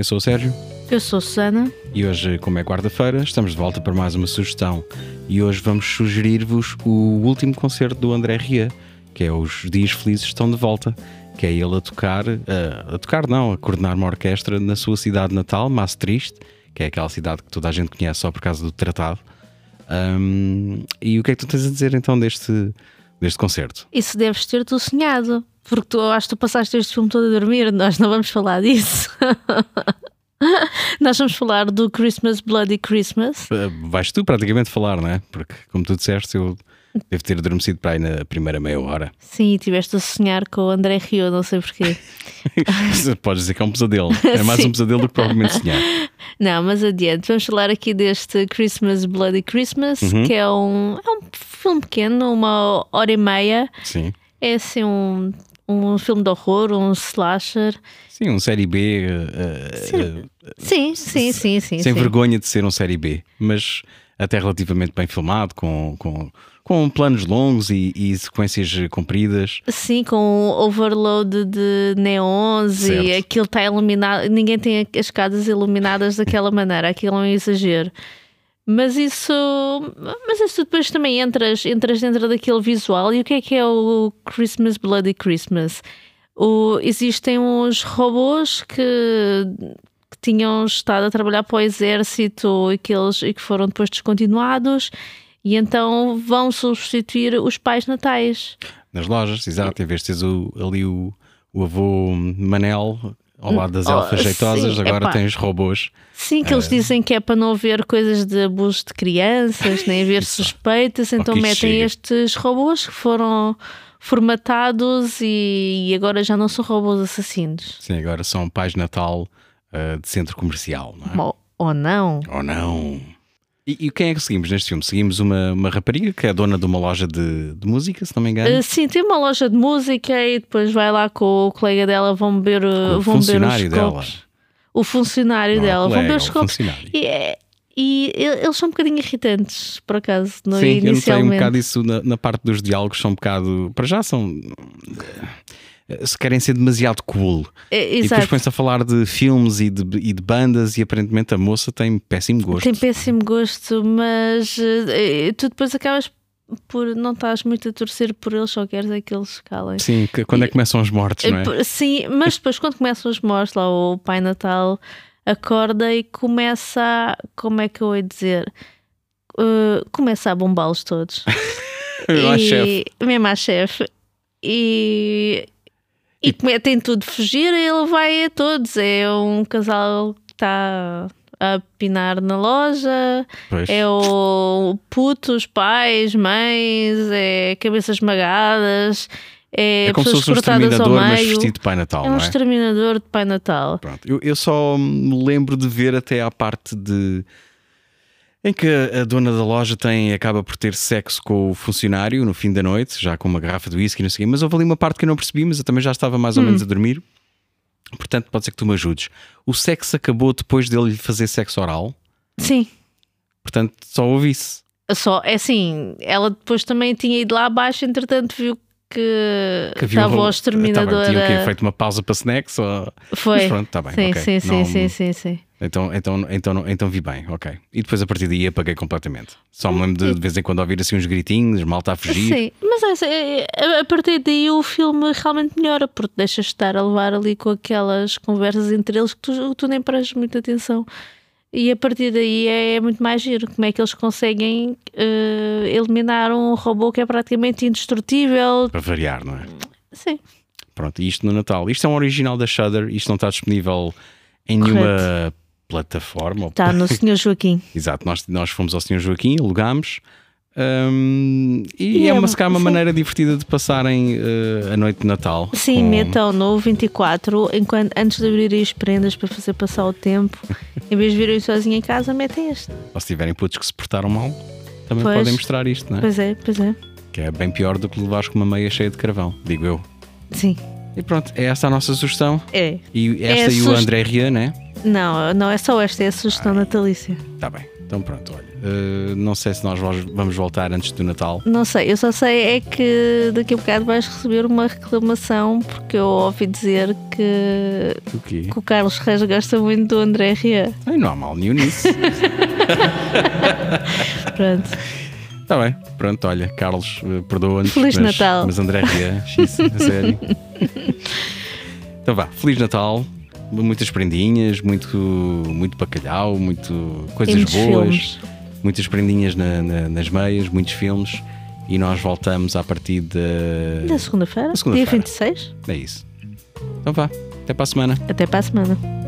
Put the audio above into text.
Eu sou o Sérgio Eu sou a Susana. e hoje, como é quarta-feira, estamos de volta para mais uma sugestão. E hoje vamos sugerir-vos o último concerto do André Ria, que é Os Dias Felizes Estão de Volta, que é ele a tocar, a, a tocar não, a coordenar uma orquestra na sua cidade natal, Maastricht, que é aquela cidade que toda a gente conhece só por causa do tratado. Ahm, e o que é que tu tens a dizer então deste, deste concerto? Isso deves ter tu sonhado. Porque tu acho que tu passaste este filme todo a dormir. Nós não vamos falar disso. Nós vamos falar do Christmas Bloody Christmas. Uh, vais tu praticamente falar, não é? Porque, como tu disseste, eu devo ter adormecido para aí na primeira meia hora. Sim, tiveste a sonhar com o André Rio, não sei porquê. Podes dizer que é um pesadelo. É mais um pesadelo do que provavelmente sonhar. Não, mas adiante. Vamos falar aqui deste Christmas Bloody Christmas, Uhum. que é um, é um filme pequeno, uma hora e meia. Sim. É assim um, um filme de horror, um slasher. Sim, um série B. uh, Sim. uh, Sim, sim, sim, sim. sem sim. vergonha de ser um série B, mas até relativamente bem filmado, com, com, com planos longos e, e sequências compridas. Sim, com overload de neons Certo. e aquilo está iluminado. Ninguém tem as escadas iluminadas daquela maneira, aquilo é um exagero. Mas isso, mas isso depois também entras, entras dentro daquele visual. E o que é que é o Christmas Bloody Christmas? O, existem uns robôs que, que tinham estado a trabalhar para o exército e que, eles, e que foram depois descontinuados. E então vão substituir os pais natais. Nas lojas, exato, em vez de ali o, o avô Manel ao lado das Oh, elfas jeitosas, sim, agora epá. tens robôs. Sim, que eles dizem que é para não haver coisas de abuso de crianças, nem haver suspeitas, então isso metem chega. estes robôs que foram formatados e, e agora já não são robôs assassinos. Sim, agora são pais Natal uh, de centro comercial, não é? Ou, ou não? Oh não! E, e quem é que seguimos neste filme? Seguimos uma, uma rapariga que é dona de uma loja de, de música, se não me engano. Uh, sim, tem uma loja de música e depois vai lá com o colega dela, vão beber, o vão beber os funcionário dela. copos. O funcionário Não é dela, vão colega, beber é os copos. E, é- e eles são um bocadinho irritantes, por acaso, no, Sim, eu notei um inicialmente. bocado isso na, na parte dos diálogos, são um bocado. Para já são. Eh, Se querem ser demasiado cool. É, E depois põe-se a falar de filmes e de, e de bandas, e aparentemente a moça tem péssimo gosto. Tem péssimo gosto, mas eh, tu depois acabas por não estás muito a torcer por eles, só queres é que eles calem. Sim, que- quando é que começam os mortos, não é? Eh, Sim, mas depois quando começam os mortos, lá o Pai Natal acorda e começa a, como é que eu ia dizer? Eh, começa a bombá-los todos. Acho, e, chefe. Mesmo à chefe. E, e come- tem tudo de fugir e ele vai a todos. É um casal que está a pinar na loja, Pois. é o puto, os pais, mães, é cabeças esmagadas, é, É como se fosse um exterminador, mas vestido de Pai Natal, é um não é? exterminador de Pai Natal. Pronto, eu, eu só me lembro de ver até à parte de em que a, dona da loja tem, acaba por ter sexo com o funcionário no fim da noite, já com uma garrafa de whisky, não sei mas houve ali uma parte que eu não percebi, mas eu também já estava mais ou menos a dormir. Portanto, pode ser que tu me ajudes. O sexo acabou depois dele lhe fazer sexo oral, Sim. portanto, só houve isso. Só, é assim, ela depois também tinha ido lá abaixo, entretanto viu que, Que estava o exterminador. Tá bem, tinham que a- feito uma pausa para snacks? Ou... Foi. Mas pronto, está bem. sim, ok. sim, sim, Não- sim, sim, sim. Então, então, então, então vi bem, ok. E depois a partir daí apaguei completamente. Só me lembro de, de vez em quando ouvir assim uns gritinhos, mal está a fugir. Sim, mas é, é, a partir daí o filme realmente melhora, porque deixas de estar a levar ali com aquelas conversas entre eles que tu, tu nem prestas muita atenção. E a partir daí é, muito mais giro. Como é que eles conseguem eh, eliminar um robô que é praticamente indestrutível? Para variar, não é? Sim. Pronto, e isto no Natal. Isto é um original da Shudder, isto não está disponível em nenhuma plataforma. ou- Está no Senhor Joaquim. Exato, nós, nós fomos ao Sr. Joaquim, alugámos. hum, e, E é é- uma, calhar, uma sim. maneira divertida de passarem eh, a noite de Natal. Sim, com- metam no 24, enquanto, antes de abrirem as prendas para fazer passar o tempo, em vez de virem sozinho em casa, metem este. Ou se tiverem putos que se portaram mal, também Pois. podem mostrar isto, não é? Pois é, pois é. Que é bem pior do que levares com uma meia cheia de carvão, digo eu. Sim. E pronto, é essa a nossa sugestão. É. E É esta a e o André Ria, né? Não, não é só esta, é a sugestão natalícia. Está bem. Então pronto, olha. uh, não sei se nós vamos voltar antes do Natal. Não sei, eu só sei é que daqui a bocado vais receber uma reclamação porque eu ouvi dizer que o, que o Carlos Reis gosta muito do André Ria. Ai, não há mal nenhum nisso. pronto. Está bem, pronto, olha, Carlos, uh, perdoa-nos. Feliz mas, Natal. Mas André Ria, x, a sério. então vá, Feliz Natal muitas prendinhas, muito, muito bacalhau, muito coisas boas, filmes. muitas prendinhas na, na, nas meias, muitos filmes. E nós voltamos a partir de... da segunda-feira, segunda dia 26. É isso. Então vá, até para a semana. Até para a semana.